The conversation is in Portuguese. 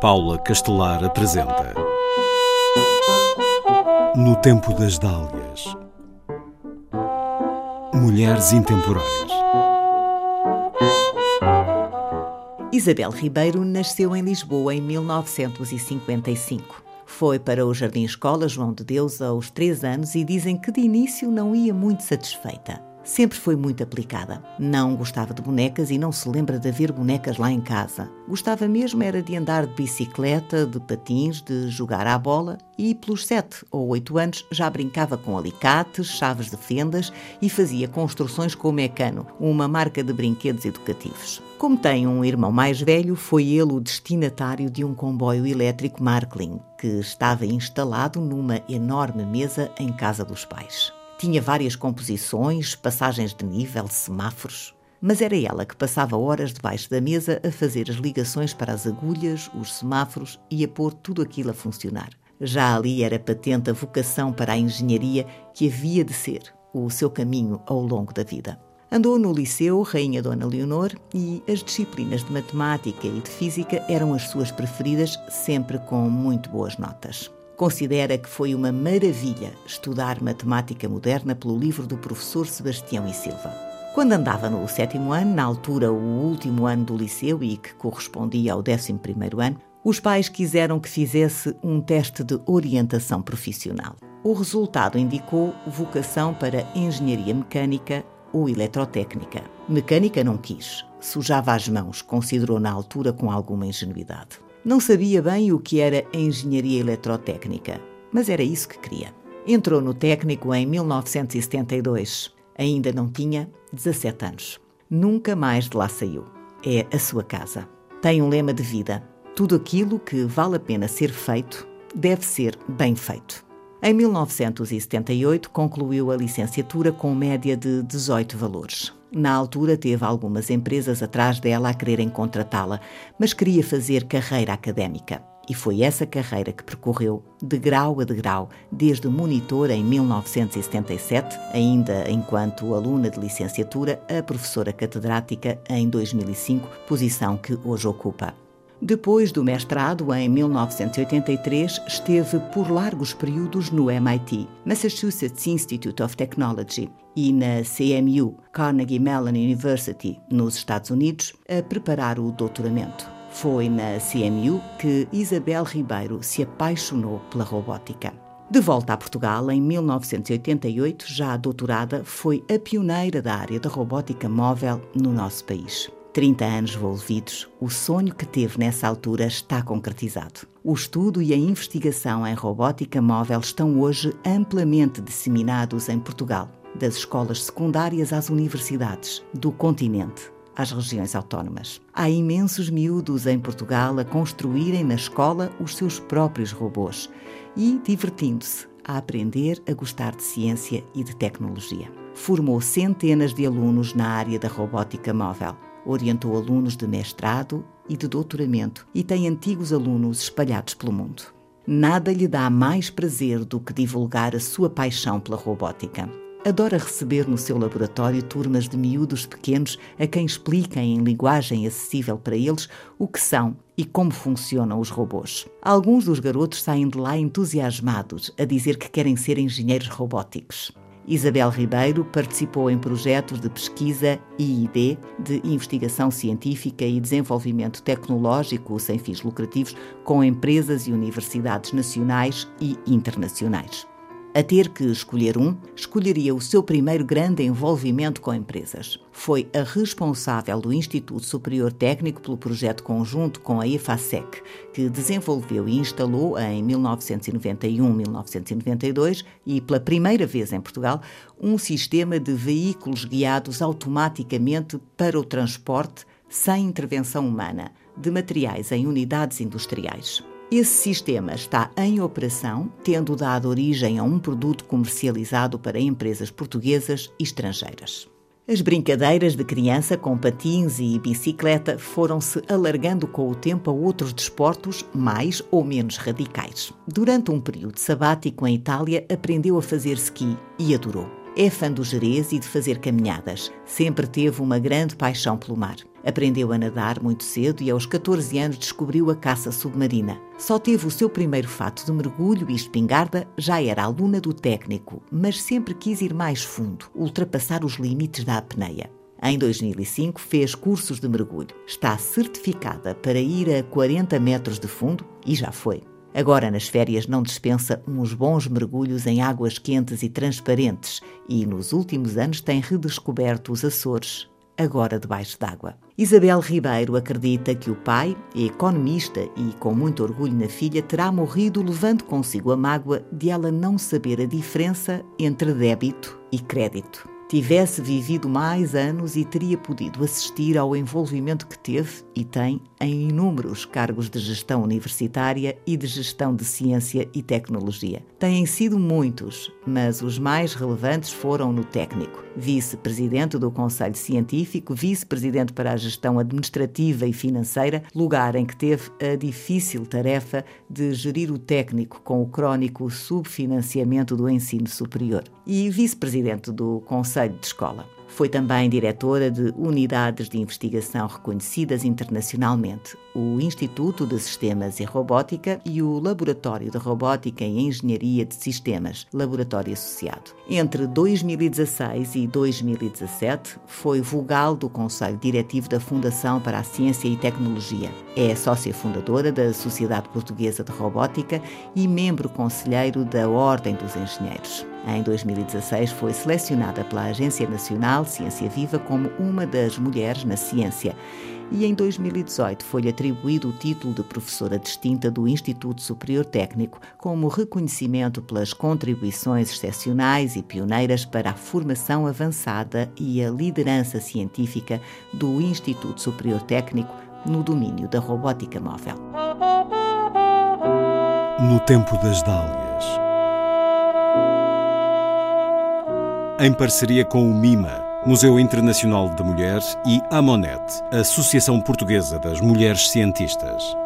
Paula Castelar apresenta No Tempo das Dálias Mulheres Intemporais Isabel Ribeiro nasceu em Lisboa em 1955. Foi para o Jardim Escola João de Deus aos três anos e dizem que de início não ia muito satisfeita. Sempre foi muito aplicada. Não gostava de bonecas e não se lembra de haver bonecas lá em casa. Gostava mesmo era de andar de bicicleta, de patins, de jogar à bola e pelos sete ou oito anos já brincava com alicates, chaves de fendas e fazia construções com o Mecano, uma marca de brinquedos educativos. Como tem um irmão mais velho, foi ele o destinatário de um comboio elétrico Markling, que estava instalado numa enorme mesa em casa dos pais. Tinha várias composições, passagens de nível, semáforos. Mas era ela que passava horas debaixo da mesa a fazer as ligações para as agulhas, os semáforos e a pôr tudo aquilo a funcionar. Já ali era patente a vocação para a engenharia que havia de ser o seu caminho ao longo da vida. Andou no Liceu Rainha Dona Leonor e as disciplinas de matemática e de física eram as suas preferidas, sempre com muito boas notas considera que foi uma maravilha estudar matemática moderna pelo livro do professor Sebastião e Silva. Quando andava no sétimo ano, na altura o último ano do liceu e que correspondia ao décimo primeiro ano, os pais quiseram que fizesse um teste de orientação profissional. O resultado indicou vocação para engenharia mecânica ou eletrotécnica. Mecânica não quis, sujava as mãos, considerou na altura com alguma ingenuidade. Não sabia bem o que era engenharia eletrotécnica, mas era isso que queria. Entrou no técnico em 1972. Ainda não tinha 17 anos. Nunca mais de lá saiu. É a sua casa. Tem um lema de vida: tudo aquilo que vale a pena ser feito deve ser bem feito. Em 1978, concluiu a licenciatura com média de 18 valores. Na altura, teve algumas empresas atrás dela a quererem contratá-la, mas queria fazer carreira académica. E foi essa carreira que percorreu de grau a degrau, desde monitor em 1977, ainda enquanto aluna de licenciatura, a professora catedrática em 2005, posição que hoje ocupa. Depois do mestrado, em 1983, esteve por largos períodos no MIT, Massachusetts Institute of Technology, e na CMU, Carnegie Mellon University, nos Estados Unidos, a preparar o doutoramento. Foi na CMU que Isabel Ribeiro se apaixonou pela robótica. De volta a Portugal, em 1988, já doutorada, foi a pioneira da área da robótica móvel no nosso país. 30 anos envolvidos, o sonho que teve nessa altura está concretizado. O estudo e a investigação em robótica móvel estão hoje amplamente disseminados em Portugal, das escolas secundárias às universidades, do continente às regiões autónomas. Há imensos miúdos em Portugal a construírem na escola os seus próprios robôs e divertindo-se a aprender a gostar de ciência e de tecnologia. Formou centenas de alunos na área da robótica móvel orientou alunos de mestrado e de doutoramento e tem antigos alunos espalhados pelo mundo. Nada lhe dá mais prazer do que divulgar a sua paixão pela robótica. Adora receber no seu laboratório turmas de miúdos pequenos a quem explica em linguagem acessível para eles o que são e como funcionam os robôs. Alguns dos garotos saem de lá entusiasmados a dizer que querem ser engenheiros robóticos. Isabel Ribeiro participou em projetos de pesquisa I&D, de investigação científica e desenvolvimento tecnológico sem fins lucrativos, com empresas e universidades nacionais e internacionais. A ter que escolher um, escolheria o seu primeiro grande envolvimento com empresas. Foi a responsável do Instituto Superior Técnico pelo projeto conjunto com a EFASEC, que desenvolveu e instalou em 1991-1992 e pela primeira vez em Portugal um sistema de veículos guiados automaticamente para o transporte sem intervenção humana de materiais em unidades industriais. Esse sistema está em operação, tendo dado origem a um produto comercializado para empresas portuguesas e estrangeiras. As brincadeiras de criança com patins e bicicleta foram-se alargando com o tempo a outros desportos mais ou menos radicais. Durante um período sabático em Itália, aprendeu a fazer ski e adorou. É fã do Jerez e de fazer caminhadas. Sempre teve uma grande paixão pelo mar. Aprendeu a nadar muito cedo e aos 14 anos descobriu a caça submarina. Só teve o seu primeiro fato de mergulho e espingarda, já era aluna do técnico, mas sempre quis ir mais fundo, ultrapassar os limites da apneia. Em 2005 fez cursos de mergulho. Está certificada para ir a 40 metros de fundo e já foi. Agora, nas férias, não dispensa uns bons mergulhos em águas quentes e transparentes e, nos últimos anos, tem redescoberto os Açores, agora debaixo d'água. Isabel Ribeiro acredita que o pai, economista e com muito orgulho na filha, terá morrido levando consigo a mágoa de ela não saber a diferença entre débito e crédito tivesse vivido mais anos e teria podido assistir ao envolvimento que teve e tem em inúmeros cargos de gestão universitária e de gestão de ciência e tecnologia. Têm sido muitos, mas os mais relevantes foram no técnico. Vice-presidente do Conselho Científico, vice-presidente para a gestão administrativa e financeira, lugar em que teve a difícil tarefa de gerir o técnico com o crónico subfinanciamento do ensino superior. E vice-presidente do Conselho Conselho de Escola. Foi também diretora de unidades de investigação reconhecidas internacionalmente, o Instituto de Sistemas e Robótica e o Laboratório de Robótica e Engenharia de Sistemas, laboratório associado. Entre 2016 e 2017, foi vogal do Conselho Diretivo da Fundação para a Ciência e Tecnologia. É sócia fundadora da Sociedade Portuguesa de Robótica e membro conselheiro da Ordem dos Engenheiros. Em 2016, foi selecionada pela Agência Nacional Ciência Viva como uma das mulheres na ciência e em 2018 foi-lhe atribuído o título de professora distinta do Instituto Superior Técnico como reconhecimento pelas contribuições excepcionais e pioneiras para a formação avançada e a liderança científica do Instituto Superior Técnico no domínio da robótica móvel. No tempo das dálias. Em parceria com o MIMA Museu Internacional da Mulher e a Monet, Associação Portuguesa das Mulheres Cientistas.